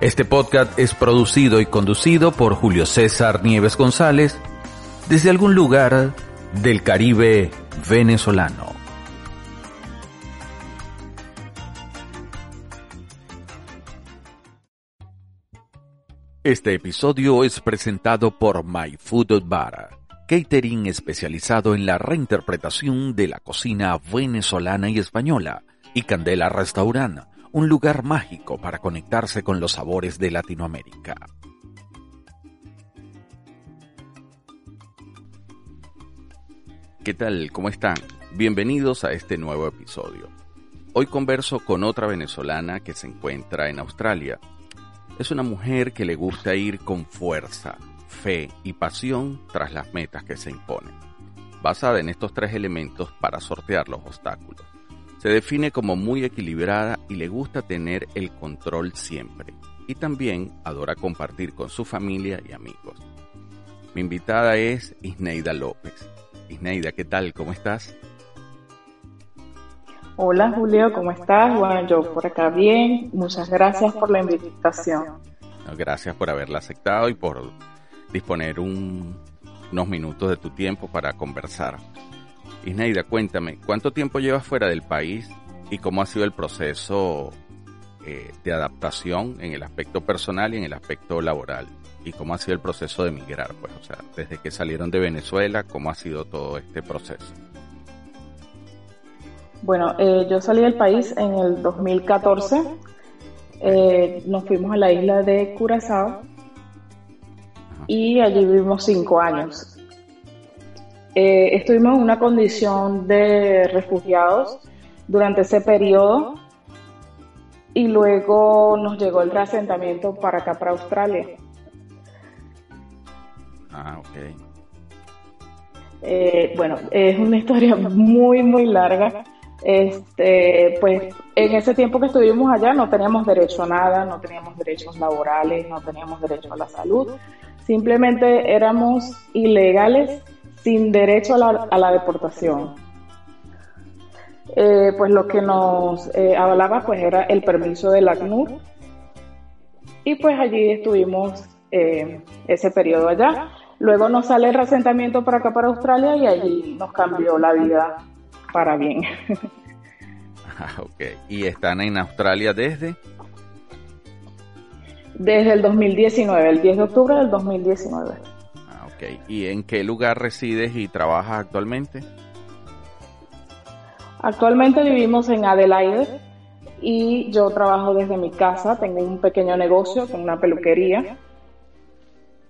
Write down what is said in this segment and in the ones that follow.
Este podcast es producido y conducido por Julio César Nieves González desde algún lugar del Caribe venezolano. Este episodio es presentado por My Food Bar, catering especializado en la reinterpretación de la cocina venezolana y española, y Candela Restaurant un lugar mágico para conectarse con los sabores de Latinoamérica. ¿Qué tal? ¿Cómo están? Bienvenidos a este nuevo episodio. Hoy converso con otra venezolana que se encuentra en Australia. Es una mujer que le gusta ir con fuerza, fe y pasión tras las metas que se imponen, basada en estos tres elementos para sortear los obstáculos. Se define como muy equilibrada y le gusta tener el control siempre. Y también adora compartir con su familia y amigos. Mi invitada es Isneida López. Isneida, ¿qué tal? ¿Cómo estás? Hola Julio, ¿cómo estás? Bueno, yo por acá bien. Muchas gracias por la invitación. Gracias por haberla aceptado y por disponer unos minutos de tu tiempo para conversar. Isneida, cuéntame, ¿cuánto tiempo llevas fuera del país y cómo ha sido el proceso eh, de adaptación en el aspecto personal y en el aspecto laboral? ¿Y cómo ha sido el proceso de emigrar? Pues, o sea, desde que salieron de Venezuela, ¿cómo ha sido todo este proceso? Bueno, eh, yo salí del país en el 2014. Eh, nos fuimos a la isla de Curazao y allí vivimos cinco años. Eh, estuvimos en una condición de refugiados durante ese periodo y luego nos llegó el reasentamiento para acá, para Australia. Ah, ok. Eh, bueno, es una historia muy, muy larga. Este, pues en ese tiempo que estuvimos allá no teníamos derecho a nada, no teníamos derechos laborales, no teníamos derecho a la salud. Simplemente éramos ilegales sin derecho a la, deportación. Eh, pues lo que nos eh, avalaba pues era el permiso del ACNUR y pues allí estuvimos eh, ese periodo allá. Luego nos sale el resentamiento para acá, para Australia, y allí nos cambió la vida para bien. Ah, ok. ¿Y están en Australia desde? Desde el 2019, el 10 de octubre del 2019. ¿Y en qué lugar resides y trabajas actualmente? Actualmente vivimos en Adelaide y yo trabajo desde mi casa. Tengo un pequeño negocio con una peluquería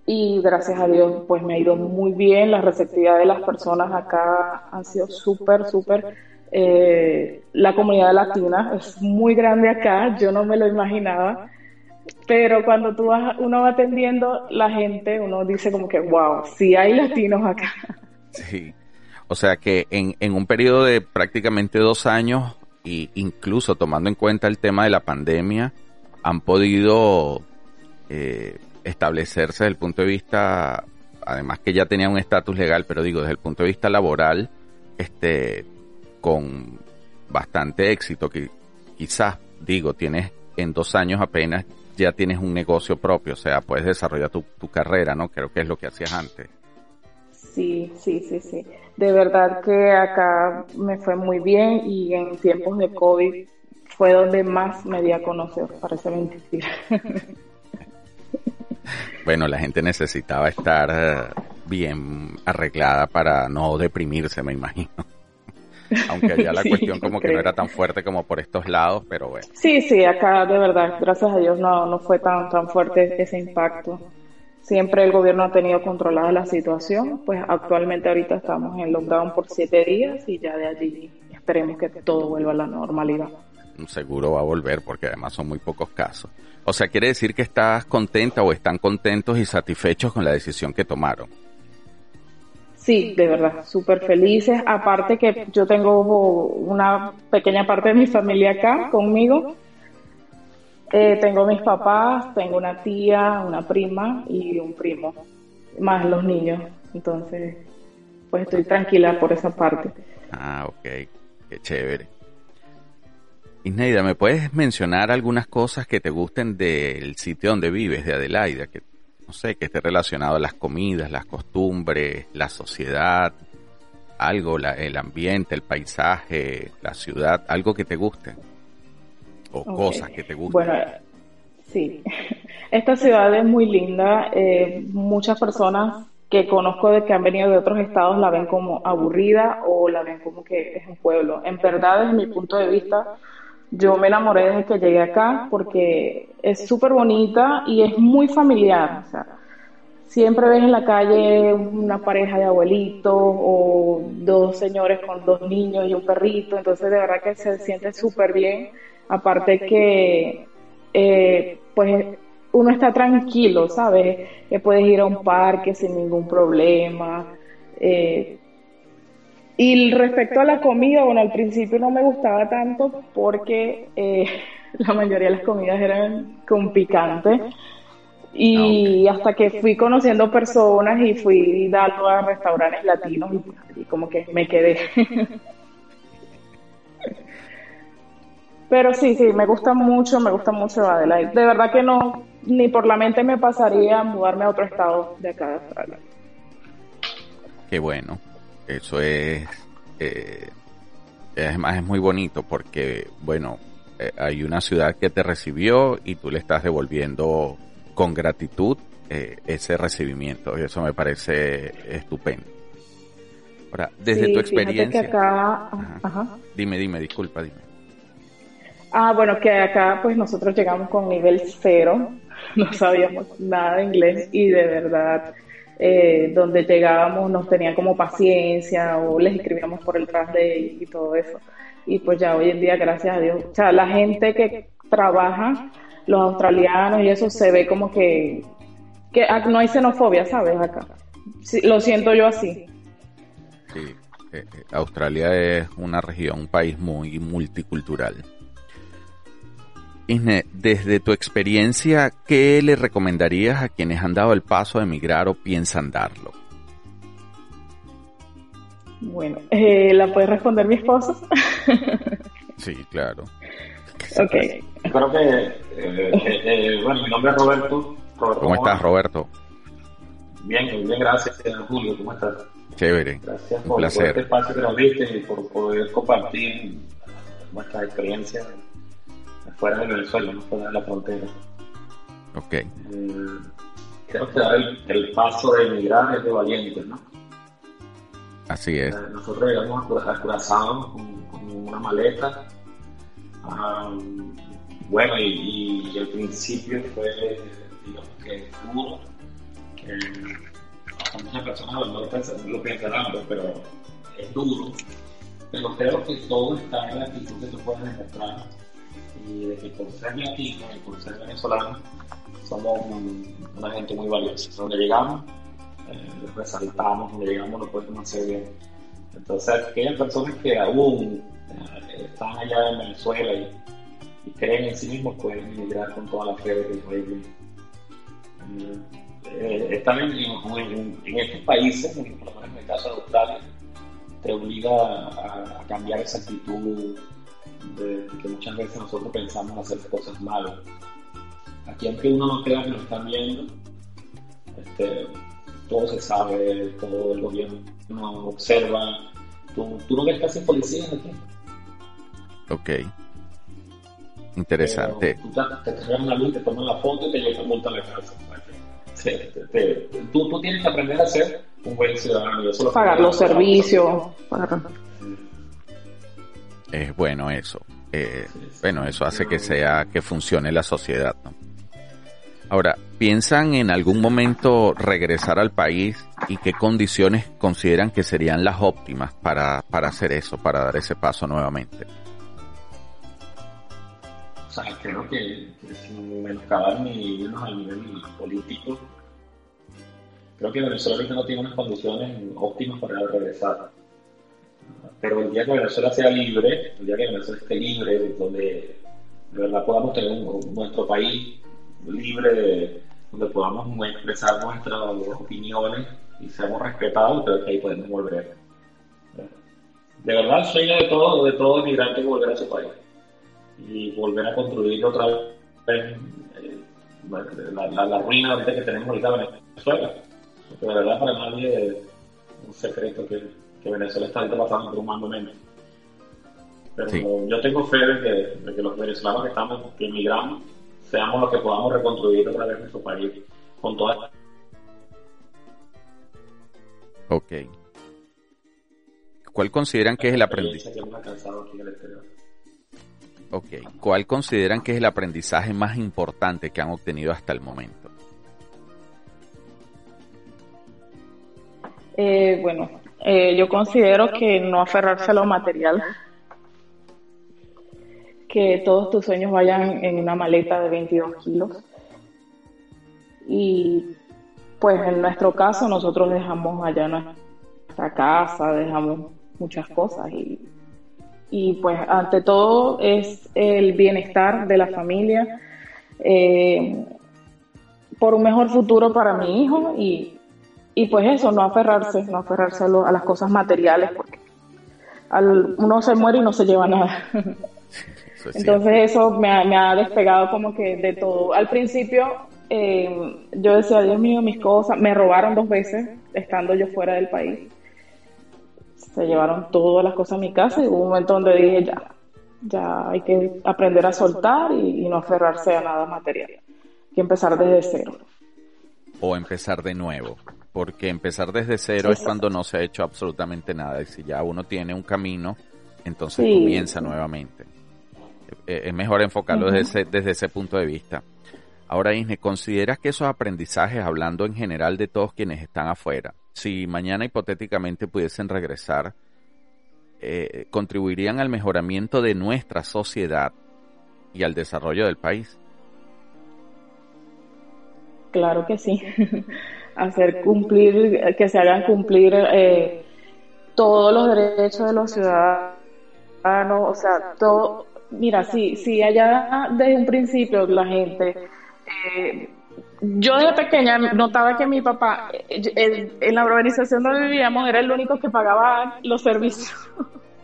y gracias a Dios pues me ha ido muy bien. La receptividad de las personas acá ha sido súper, súper. Eh, la comunidad latina es muy grande acá, yo no me lo imaginaba pero cuando tú vas, uno va atendiendo la gente, uno dice como que, wow, sí hay latinos acá. Sí. O sea que en, en un periodo de prácticamente dos años, e incluso tomando en cuenta el tema de la pandemia, han podido eh, establecerse desde el punto de vista, además que ya tenían un estatus legal, pero digo, desde el punto de vista laboral, este, con bastante éxito, que quizás, digo, tienes en dos años apenas ya tienes un negocio propio, o sea, puedes desarrollar tu, carrera, ¿no? Creo que es lo que hacías antes. Sí, sí, sí, sí. De verdad que acá me fue muy bien y en tiempos de COVID fue donde más me di a conocer, parece mentira. Bueno, la gente necesitaba estar eh, bien arreglada para no deprimirse, me imagino. Aunque allá la cuestión como que no era tan fuerte como por estos lados, pero bueno. Sí, sí, acá de verdad, gracias a Dios no, no fue tan, tan fuerte ese impacto. Siempre el gobierno ha tenido controlada la situación, pues actualmente ahorita estamos en lockdown por siete días y ya de allí esperemos que todo vuelva a la normalidad. seguro va a volver porque además son muy pocos casos. O sea, quiere decir que estás contenta o están contentos y satisfechos con la decisión que tomaron. Sí, de verdad, súper felices. Aparte que yo tengo una pequeña parte de mi familia acá conmigo. Eh, tengo mis papás, tengo una tía, una prima y un primo, más los niños. Entonces, pues estoy tranquila por esa parte. Ah, ok, qué chévere. Isneida, ¿me puedes mencionar algunas cosas que te gusten del sitio donde vives, de Adelaida? Que, no sé, que esté relacionado a las comidas, las costumbres, la sociedad, algo, el ambiente, el paisaje, la ciudad, algo que te guste. O cosas que te gusten. Bueno, sí. Esta ciudad es muy linda. Eh, muchas personas que conozco de que han venido de otros estados la ven como aburrida o la ven como que es un pueblo. En verdad, desde mi punto de vista, yo me enamoré desde que llegué acá porque es súper bonita y es muy familiar. O sea, siempre ves en la calle una pareja de abuelitos o dos señores con dos niños y un perrito. Entonces, de verdad que se siente súper bien. Aparte que, eh, pues, uno está tranquilo, ¿sabes? Que puedes ir a un parque sin ningún problema. Eh, y respecto a la comida, bueno, al principio no me gustaba tanto porque eh, la mayoría de las comidas eran con picante. Y ah, hasta que fui conociendo personas y fui dando a restaurantes latinos y, como que me quedé. Pero sí, sí, me gusta mucho, me gusta mucho Adelaide. De verdad que no, ni por la mente me pasaría mudarme a otro estado de acá de Australia. Qué bueno. Eso es, eh, además es muy bonito porque, bueno, eh, hay una ciudad que te recibió y tú le estás devolviendo con gratitud eh, ese recibimiento. Y eso me parece estupendo. Ahora, desde tu experiencia... acá... Dime, dime, disculpa, dime. Ah, bueno, que acá pues nosotros llegamos con nivel cero, no sabíamos nada de inglés y de verdad eh, donde llegábamos nos tenían como paciencia o les escribíamos por el translate y todo eso. Y pues ya hoy en día, gracias a Dios, o sea, la gente que trabaja, los australianos y eso se ve como que, que no hay xenofobia, ¿sabes? Acá. lo siento yo así. Sí, eh, eh, Australia es una región, un país muy multicultural. Isne, desde tu experiencia, ¿qué le recomendarías a quienes han dado el paso de emigrar o piensan darlo? Bueno, eh, ¿la puede responder mi esposo? sí, claro. Ok. Creo que, eh, eh, bueno, mi nombre es Roberto. ¿Cómo estás, Roberto? Bien, bien, gracias, Julio. ¿Cómo estás? Chévere. Gracias por, este espacio que nos diste y por poder compartir nuestras experiencias fuera de Venezuela, no fuera de la frontera. Ok. Eh, creo que el, paso de emigrar es de valientes, ¿no? Así es. Eh, nosotros llegamos a Curazao con, una maleta. bueno, y, el principio fue, digamos que duro. Que muchas personas no lo, pensarán, pero es duro. Pero creo que todo está en la actitud que tú puedes demostrar y por ser latino por ser venezolano somos una gente muy valiosa. Donde llegamos, eh, resaltamos, donde llegamos lo podemos hacer bien. Entonces, aquellas personas que aún eh, están allá en Venezuela y, creen en sí mismos pueden emigrar con toda la fe de que les eh, estar en, en, estos países, por lo menos en el caso de Australia, te obliga a cambiar esa actitud de, que muchas veces nosotros pensamos hacer cosas malas. Aquí aunque uno no crea que lo están viendo, este, todo se sabe, todo el gobierno observa. Tú, tú no ves casi policías aquí. Ok. Interesante. tú te, te una luz, te toman la foto y te llevan multa a la casa. tú, tú, tienes que aprender a ser un buen ciudadano. Pagar los servicios. Es bueno eso. Eh, bueno, eso hace que sea, que funcione la sociedad, Ahora, ¿piensan en algún momento regresar al país y qué condiciones consideran que serían las óptimas para, para hacer eso, para dar ese paso nuevamente? sea, creo que, sin menoscabar ni irnos al nivel político, creo que Venezuela no tiene unas condiciones óptimas para regresar. Pero el día que Venezuela sea libre, el día que Venezuela esté libre, donde de verdad podamos tener nuestro país libre, donde podamos expresar nuestras opiniones y seamos respetados, creo que ahí podemos volver. De verdad, sueño de todo, de todo inmigrante volver a su país y volver a construir otra vez eh, la, la, ruina que tenemos ahorita en Venezuela. Porque de verdad para nadie es un secreto que, que Venezuela está ahorita pasando por un mal momento. Pero yo tengo fe de que, los venezolanos que estamos, que emigramos, seamos los que podamos reconstruir otra vez nuestro país con todas Ok. ¿Cuál consideran que es el aprendizaje? Ok. ¿Cuál consideran que es el aprendizaje más importante que han obtenido hasta el momento? Eh, bueno, eh, yo considero que no aferrarse a lo material, que todos tus sueños vayan en una maleta de 22 kilos. Y pues en nuestro caso nosotros dejamos allá nuestra casa, dejamos muchas cosas y y pues ante todo es el bienestar de la familia, eh, por un mejor futuro para mi hijo y, pues eso, no aferrarse, no aferrarse a, las cosas materiales porque uno se muere y no se lleva nada. Entonces eso me ha, despegado como que de todo. Al principio eh, yo decía, Dios mío, mis cosas, me robaron dos veces estando yo fuera del país se llevaron todas las cosas a mi casa y hubo un momento donde dije ya, ya hay que aprender a soltar y, no aferrarse a nada material, hay que empezar desde cero. O empezar de nuevo, porque empezar desde cero es cuando no se ha hecho absolutamente nada y si ya uno tiene un camino, entonces comienza nuevamente. Eh, es mejor enfocarlo desde, ese, desde ese punto de vista. Ahora, Isne, ¿consideras que esos aprendizajes, hablando en general de todos quienes están afuera, si mañana hipotéticamente pudiesen regresar, eh, contribuirían al mejoramiento de nuestra sociedad y al desarrollo del país? Claro que sí. Hacer cumplir, que se hagan cumplir eh, todos los derechos de los ciudadanos, o sea, todo. Mira, si, si allá desde un principio la gente eh, yo de pequeña notaba que mi papá, en la organización donde vivíamos, era el único que pagaba los servicios.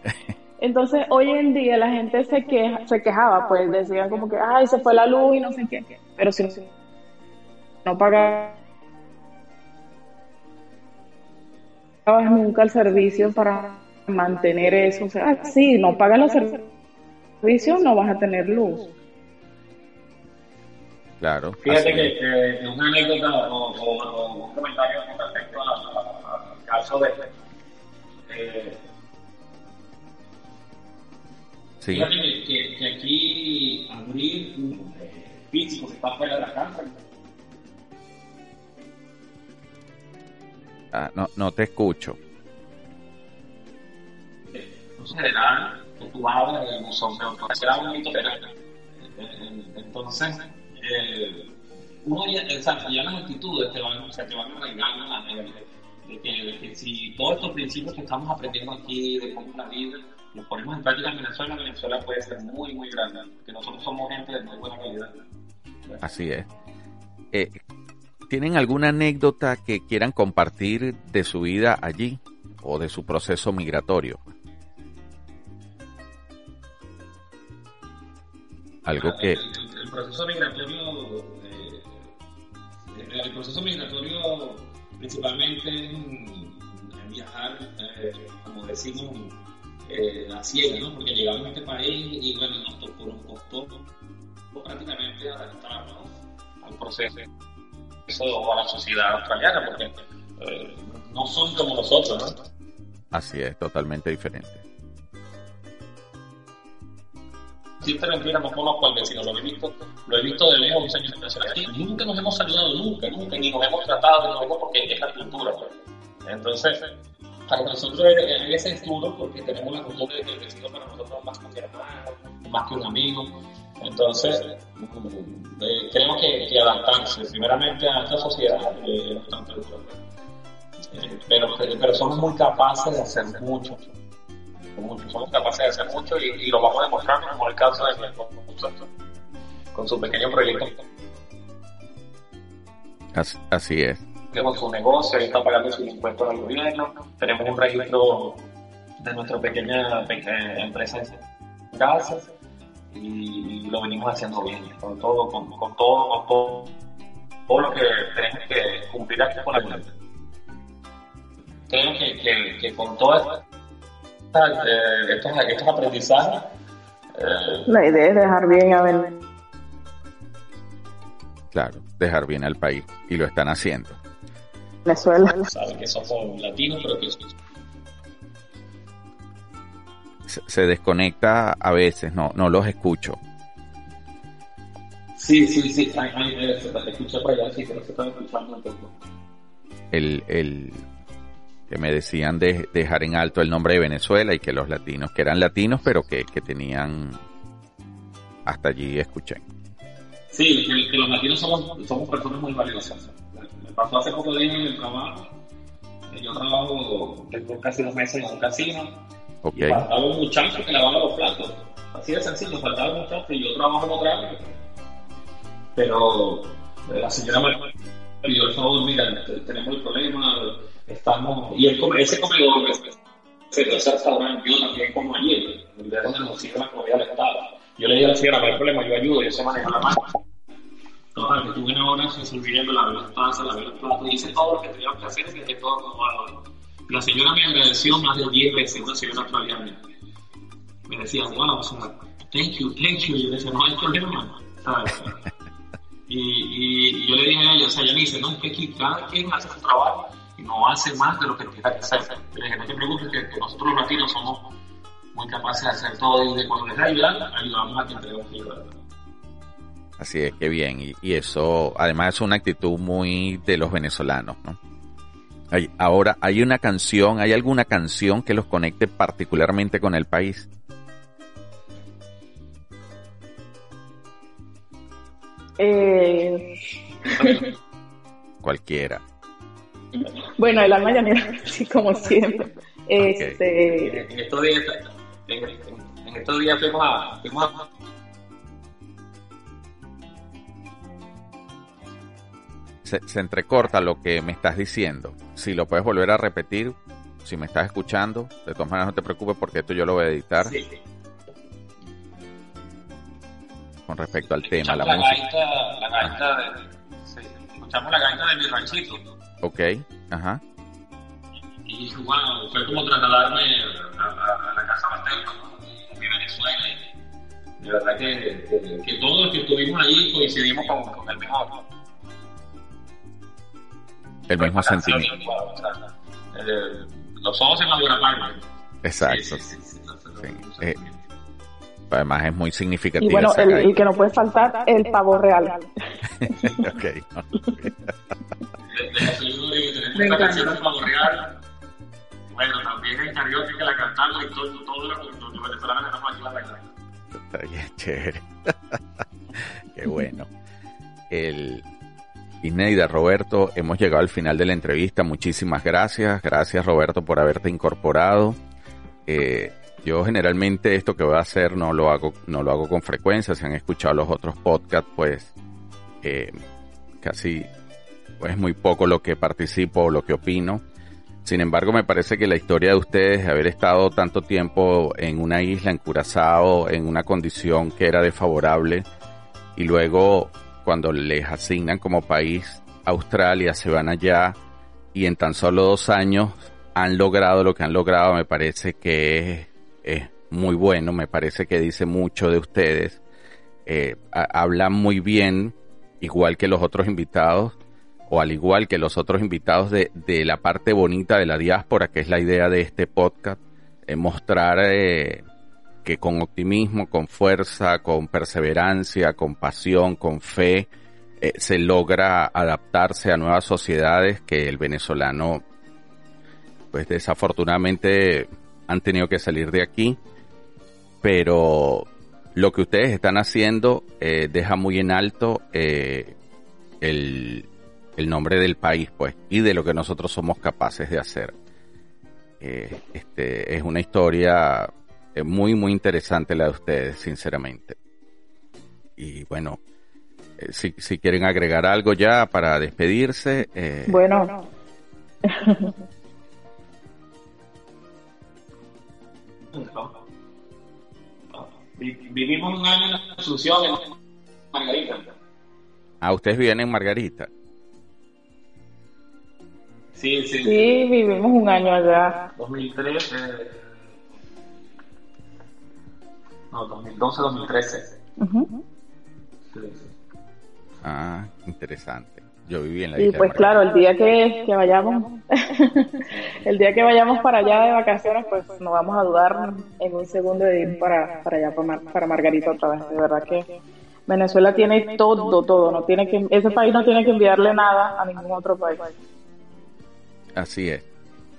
Entonces, hoy en día la gente se, queja, se quejaba, pues decían como que, ay, se fue la luz y no sé qué. Pero si no pagabas nunca el servicio para mantener eso, o sea, sí, no pagas los servicios, no vas a tener luz. Claro. Fíjate que, es una anécdota o, un comentario con respecto al caso de. Eh, sí. Fíjate que, que, aquí abrir un eh, físico que está fuera de la casa. Ah, no, no te escucho. En general, tú hablas de autoridad, un mito Entonces, eh, uno ya, o sea, ya las actitudes te van, o sea, te van arraigando la de, que, de que si todos estos principios que estamos aprendiendo aquí, de cómo la vida, los ponemos en práctica en Venezuela, Venezuela puede ser muy, muy grande, porque nosotros somos gente de muy buena calidad. Así es. Eh, ¿Tienen alguna anécdota que quieran compartir de su vida allí o de su proceso migratorio? Algo que proceso migratorio, eh, el proceso migratorio principalmente en, viajar, eh, como decimos, eh, a ciega, ¿no? Porque llegamos a este país y bueno, nos tocó, nos costó prácticamente adaptarnos al proceso o a la sociedad australiana, porque eh, no son como nosotros, ¿no? Así es, totalmente diferente siempre mentira, no conozco al vecino, lo he visto, lo he visto de lejos, un señor aquí. Nunca nos hemos saludado, nunca, nunca, ni nos hemos tratado, ni nos hemos porque es la cultura. Pues. Entonces, para nosotros es, es duro porque tenemos la costumbre de que el vecino para nosotros es más que un hermano, más que un amigo. Entonces, eh, tenemos que, adaptarse primeramente a esta sociedad eh. Eh, pero, pero somos muy capaces de hacer mucho. mucho. Somos capaces de hacer mucho y, lo vamos a demostrar como el caso de mi con su pequeño proyecto. Así, es. Tenemos su negocio, está pagando sus impuestos al gobierno, tenemos un registro de nuestra pequeña empresa en casa y, lo venimos haciendo bien, con todo, con, todo, con todo, todo lo que tenemos que cumplir aquí con la Tenemos que, que, con todos eh, estos, estos aprendizajes. Eh, la idea es dejar bien a ver. Claro, dejar bien al país y lo están haciendo. Venezuela. Saben que somos latinos, pero que se desconecta a veces, no, no los escucho. Sí, sí, sí, se escucha por allá, sí, pero se están escuchando un poco. El, el, que me decían de dejar en alto el nombre de Venezuela y que los latinos, que eran latinos, pero que, que tenían, hasta allí escuché. Sí, que, los latinos somos, somos personas muy valiosas. Me pasó hace poco días en el trabajo, yo trabajo, tengo casi dos meses en un casino, y faltaba un muchacho que lavaba los platos. Así de sencillo, faltaba un muchacho y yo trabajo en otra área. Pero eh, la señora me pidió el favor, mira, tenemos el problema, estamos... Y el, ese comedor, ese restaurante, yo también como ayer, de donde nos iban a comer al Estado. Yo le dije a la señora, no hay problema, yo ayudo, yo sé manejar la mano. Total, que tuve una hora resolviendo, lavé las tazas, lavé los platos, hice todo lo que teníamos que hacer que todo como la señora me agradeció más de 10 veces, una señora australiana. Me decía, wow, o sea, thank you, thank you. Y yo decía, no hay problema, ¿sabes? Y, y, yo le dije a ella, o sea, ella me dice, no, es que aquí cada quien hace su trabajo y no hace más de lo que tiene que hacer. Le dije, no te preocupes, que, nosotros los latinos somos muy capaces de hacer todo y de cuando les ayudan, ayudamos a quien tenemos que ayudar. Así es, que bien. Y, y, eso, además, es una actitud muy de los venezolanos, ¿no? Ahora, ¿hay una canción, hay alguna canción que los conecte particularmente con el país? Eh... Cualquiera. Bueno, el alma llanera, sí, como siempre. Este... En, estos días, en, estos días fuimos a, fuimos a se, entrecorta lo que me estás diciendo. Si lo puedes volver a repetir, si me estás escuchando, de todas maneras no te preocupes porque esto yo lo voy a editar. Con respecto al tema, la, música. la gaita de, escuchamos la gaita de mi ranchito. Ok, ajá. Y, bueno, fue como trasladarme a, la casa materna, ¿no? mi Venezuela. De verdad que, que, todos los que estuvimos allí coincidimos con, con el mejor el mismo sentimiento. Eh, los ojos en la buena parte. Exacto. Eh, además es muy significativo. Y bueno, el, que no puede faltar, el pavo real. ok. Me encanta. pavo real. Bueno, también el karaoke que la cantamos y todo, todo lo que los venezolanos estamos aquí la Está bien chévere. Qué bueno. El, Ineida, Roberto, hemos llegado al final de la entrevista. Muchísimas gracias. Gracias, Roberto, por haberte incorporado. Eh, yo generalmente esto que voy a hacer no lo hago, no lo hago con frecuencia. Si han escuchado los otros podcasts, pues eh, casi pues, es muy poco lo que participo o lo que opino. Sin embargo, me parece que la historia de ustedes, de haber estado tanto tiempo en una isla, en Curazao, en una condición que era desfavorable, y luego cuando les asignan como país Australia, se van allá y en tan solo dos años han logrado lo que han logrado, me parece que es, muy bueno, me parece que dice mucho de ustedes. Eh, hablan muy bien, igual que los otros invitados, o al igual que los otros invitados de, la parte bonita de la diáspora, que es la idea de este podcast, eh, mostrar eh, que con optimismo, con fuerza, con perseverancia, con pasión, con fe, eh, se logra adaptarse a nuevas sociedades que el venezolano, pues desafortunadamente han tenido que salir de aquí, pero lo que ustedes están haciendo eh, deja muy en alto eh, el, el, nombre del país, pues, y de lo que nosotros somos capaces de hacer. Este, es una historia muy, muy interesante la de ustedes, sinceramente. Y bueno, si, si quieren agregar algo ya para despedirse. bueno. Vivimos un año en Asunción, en Margarita. Ah, ustedes viven en Margarita. Sí, sí. Sí, vivimos un año allá. 2013. No, 2012, 2013. Ah, interesante. Yo viví en la y isla. Y pues claro, el día que, que vayamos, el día que vayamos para allá de vacaciones, pues no vamos a dudar en un segundo de ir para, para allá, para, para Margarita otra vez. De verdad que Venezuela tiene todo, todo. No tiene que, ese país no tiene que enviarle nada a ningún otro país. Así es.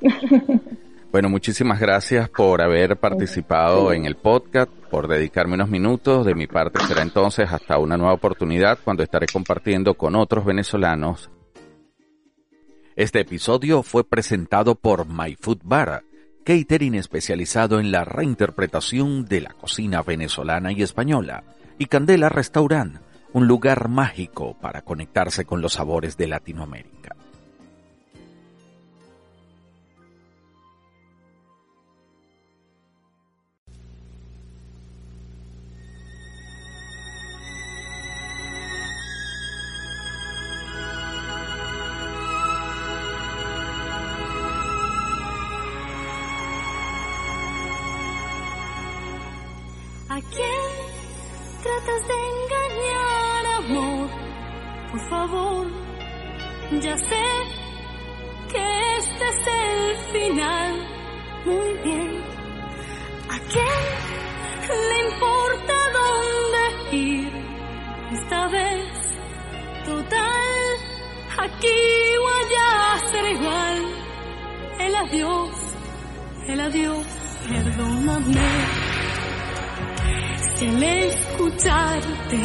Bueno, muchísimas gracias por haber participado en el podcast, por dedicarme unos minutos. De mi parte será entonces hasta una nueva oportunidad cuando estaré compartiendo con otros venezolanos. Este episodio fue presentado por My Food Bar, catering especializado en la reinterpretación de la cocina venezolana y española, y Candela Restaurant, un lugar mágico para conectarse con los sabores de Latinoamérica. Sé que este es el final. Muy bien. ¿A quién le importa dónde ir? Esta vez, total, aquí o allá será igual. El adiós, el adiós, perdóname el escucharte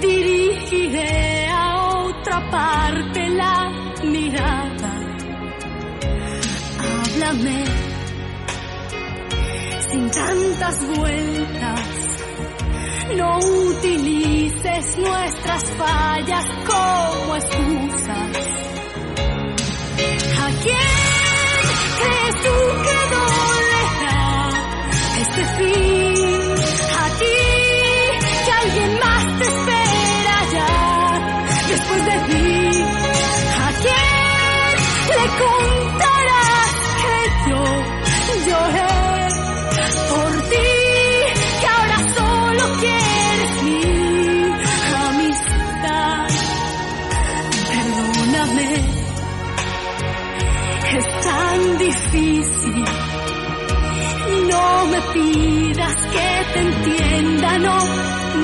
dirigiré otra parte la mirada. Háblame sin tantas vueltas. No utilices nuestras fallas como excusas. ¿A quién crees tú que dolerá este fin? Después de ti. ¿A quién le contarás que yo lloré por ti, que ahora solo quieres mi amistad? Perdóname, es tan difícil no me pidas que te entienda, no,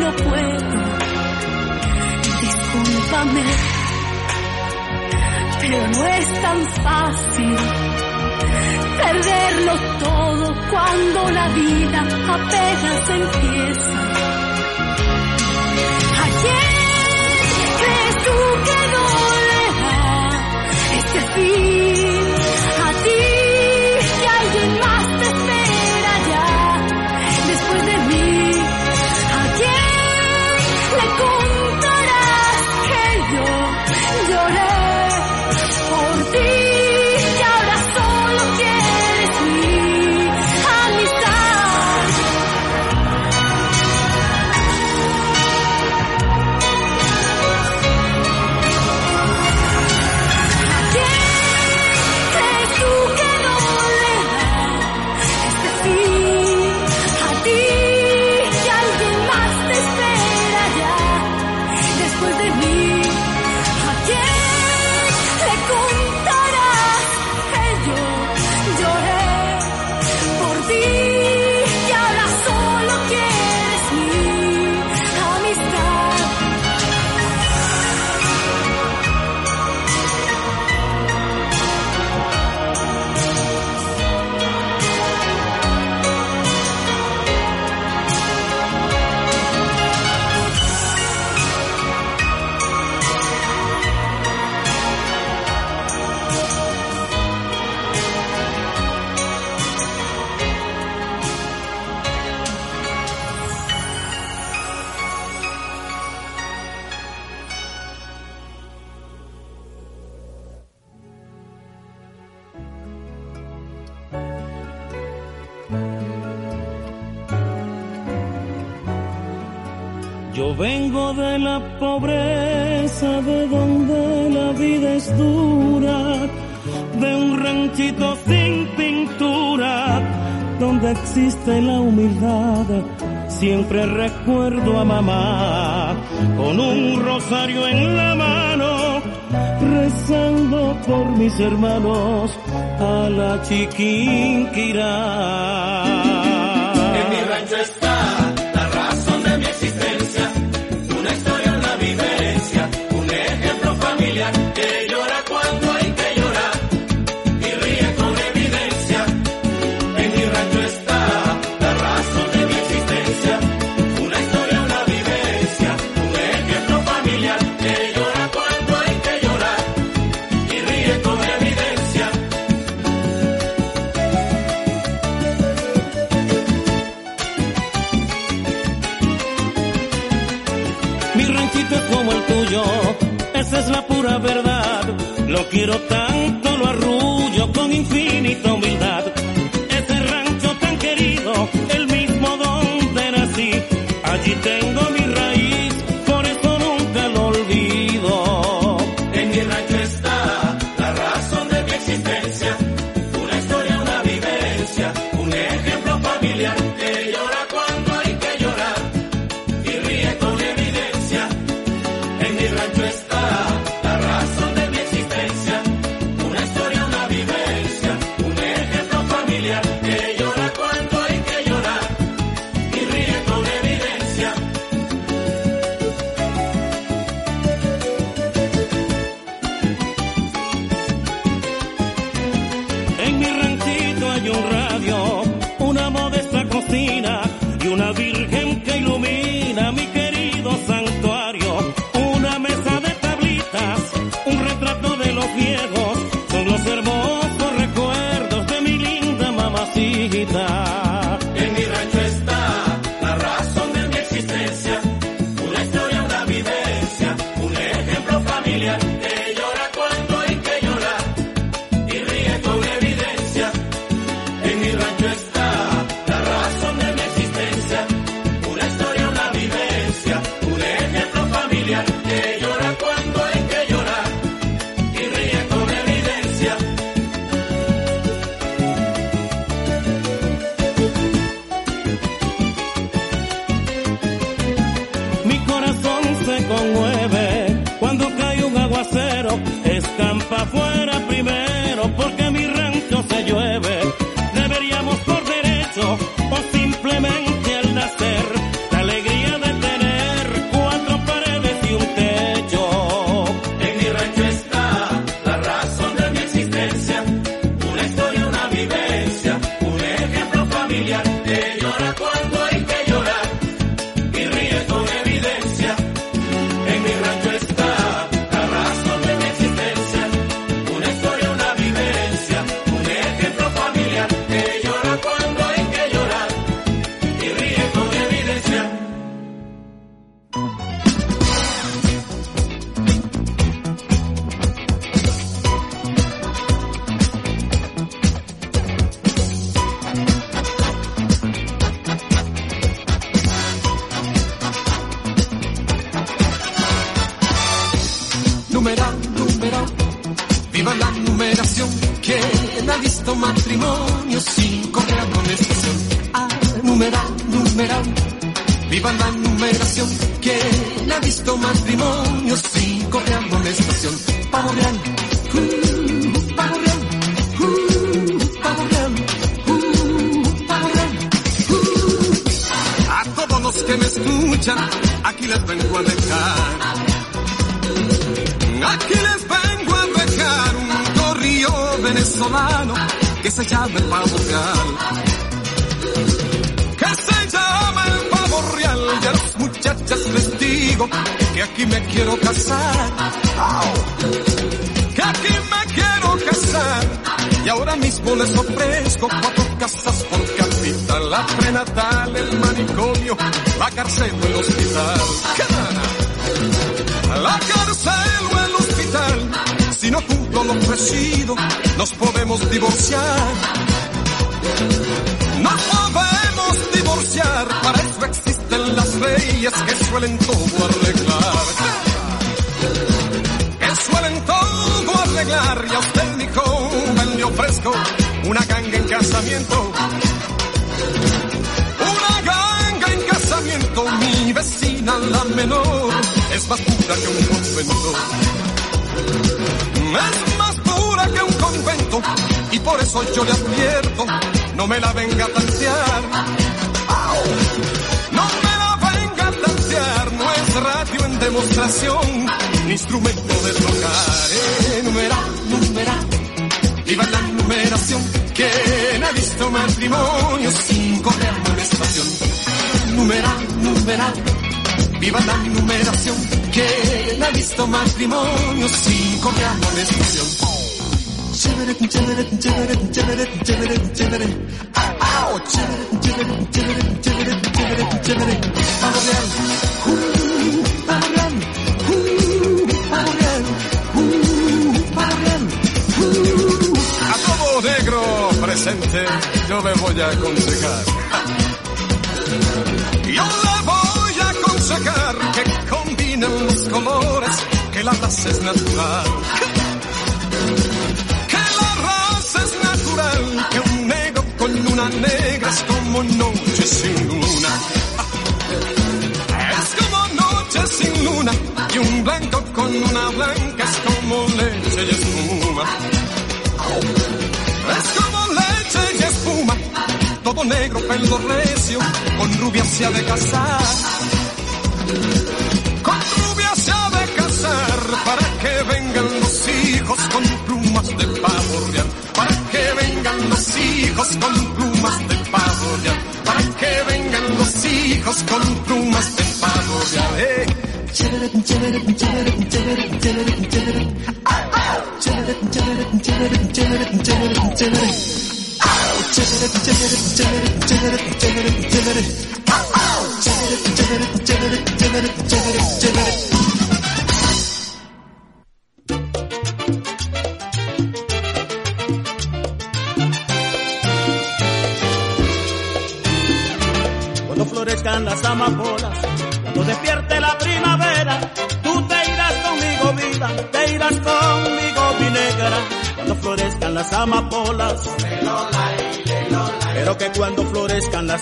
no puedo. Pero no es tan fácil perderlo todo cuando la vida apenas empieza. ¿A quién crees tú que dolerá este fin? rezando por mis hermanos a la chiquinquirá. es la pura verdad. Lo quiero tanto, lo arrullo con infinito mil venezolano que se llama el pavo real. Que se llama el pavo real. Y a las muchachas les digo que aquí me quiero casar. Que aquí me quiero casar. Y ahora mismo les ofrezco cuatro casas por capital. La prenatal, el manicomio, la cárcel o el hospital. La cárcel o el si no cumplo lo ofrecido, nos podemos divorciar. Nos podemos divorciar, para eso existen las leyes que suelen todo arreglar. Que suelen todo arreglar, y a usted mi joven le ofrezco una ganga en casamiento. Una ganga en casamiento, mi vecina la menor, es más pura que un convento. Es más pura que un convento y por eso yo le advierto, no me la venga a tantear. No me la venga a tantear, no es radio en demostración, ni instrumento de tocar. Enumera, numera, viva la numeración, quien ha visto matrimonio sin correr amonestación. Numera, numera, viva la numeración, quien ha visto matrimonio sin correr amonestación. Chévere, chévere, chévere, chévere, chévere, chévere. Au, chévere, chévere, chévere, chévere, chévere, chévere. Pavo real, uh, pavo real, uh, pavo real, uh, pavo real, uh. A todo negro presente, yo le voy a aconsejar. Yo le voy a aconsejar que los colores, que la raza es natural. Que la raza es natural, que un negro con luna negra es como noche sin luna. Es como noche sin luna, y un blanco con una blanca es como leche y espuma. Es como leche y espuma, todo negro, pelo recio, con rubia se ha de casar. Para que vengan los hijos con plumas de pavo real. Para que vengan los hijos con plumas de pavo real. Para que vengan los hijos con plumas de pavo real. Eh.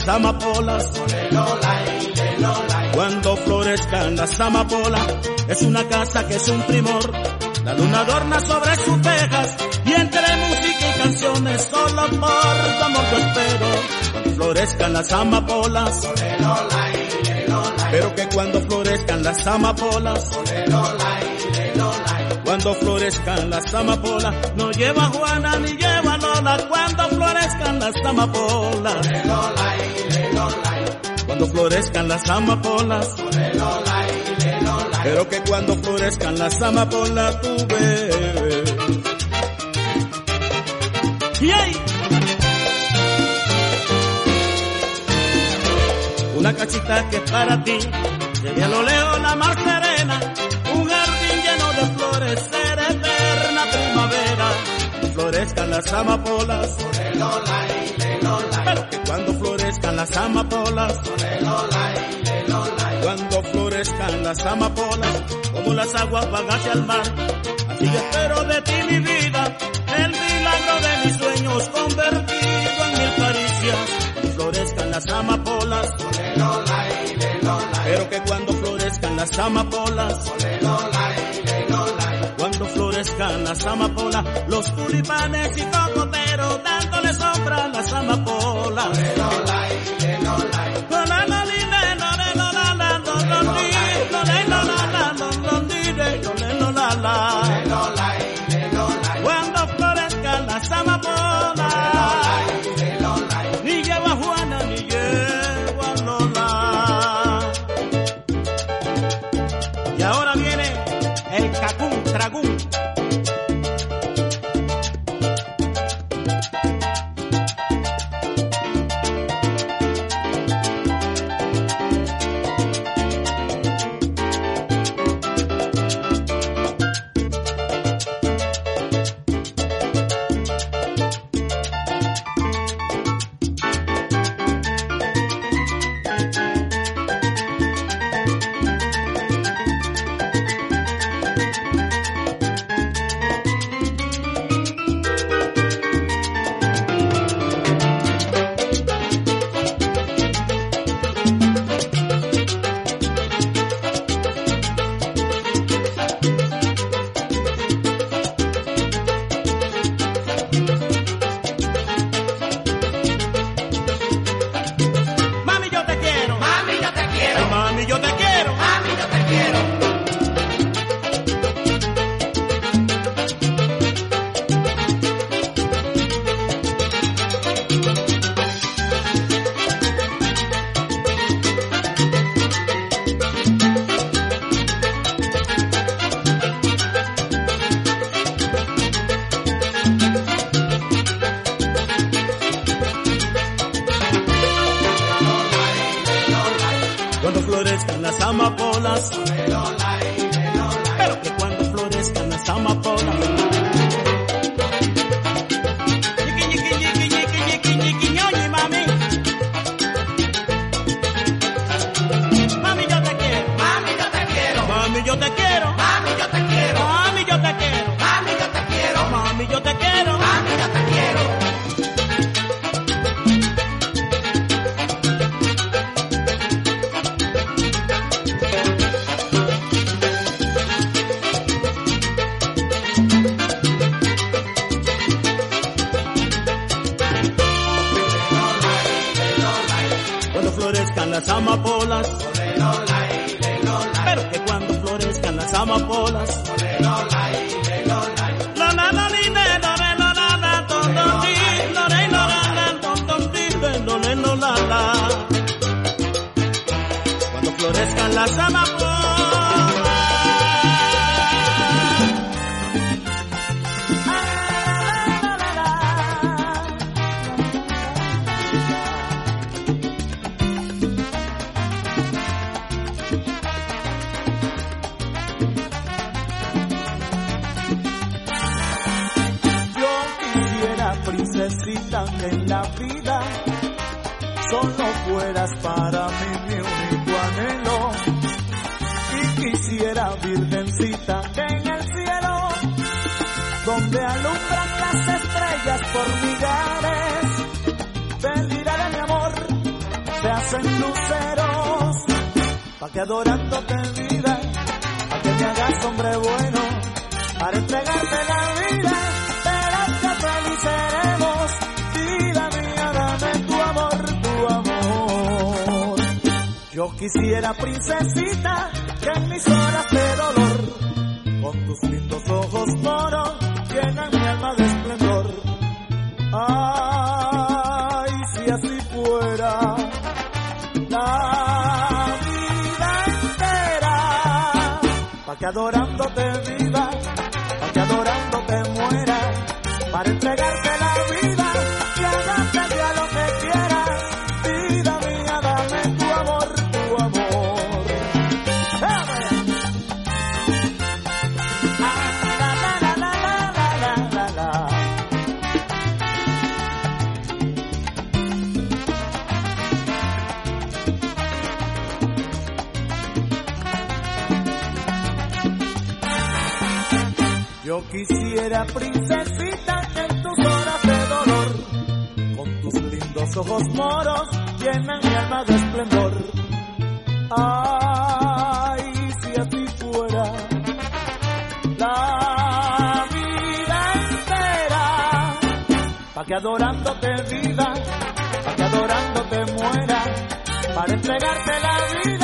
Las amapolas, cuando florezcan las amapolas, es una casa que es un primor. La luna adorna sobre sus tejas y entre música y canciones solo por tu amor yo espero. Cuando florezcan las amapolas, pero que cuando florezcan las amapolas, cuando florezcan las amapolas, no lleva Juana ni lleva Lola, cuando florezcan las amapolas, cuando florezcan las amapolas, pero que cuando florezcan las amapolas tú ves. Una cachita que es para ti, ve a lo lejos la mar serena, un jardín lleno de flores, será eterna primavera, florezcan las amapolas, pero que cuando florezcan las amapolas, cuando florezcan las amapolas, como las aguas van hacia el mar, así espero de ti mi vida, el milagro de mis sueños convertido en mil caricias, florezcan las amapolas, pero que cuando florezcan las amapolas, cuando florezcan las amapolas, los tulipanes y cocoteros dándole sombra a las amapolas. Cuando que en el cielo, donde alumbran las estrellas por millares, delira de mi amor, se hacen luceros, pa' que adorándote vida, pa' que me hagas hombre bueno, para entregarte la vida, delante feliz seremos, vida mía, dame tu amor, tu amor. Yo quisiera, princesita, que en mis horas de dolor, ojos moros, llenan mi alma de esplendor. Ay, si así fuera, la vida entera, pa' que adorándote viva, pa' que adorándote muera, para entregarte quisiera, princesita, en tus horas de dolor, con tus lindos ojos moros, llenan mi alma de esplendor. Ay, si así fuera, la vida entera, pa' que adorándote viva, pa' que adorándote muera, para entregarte la vida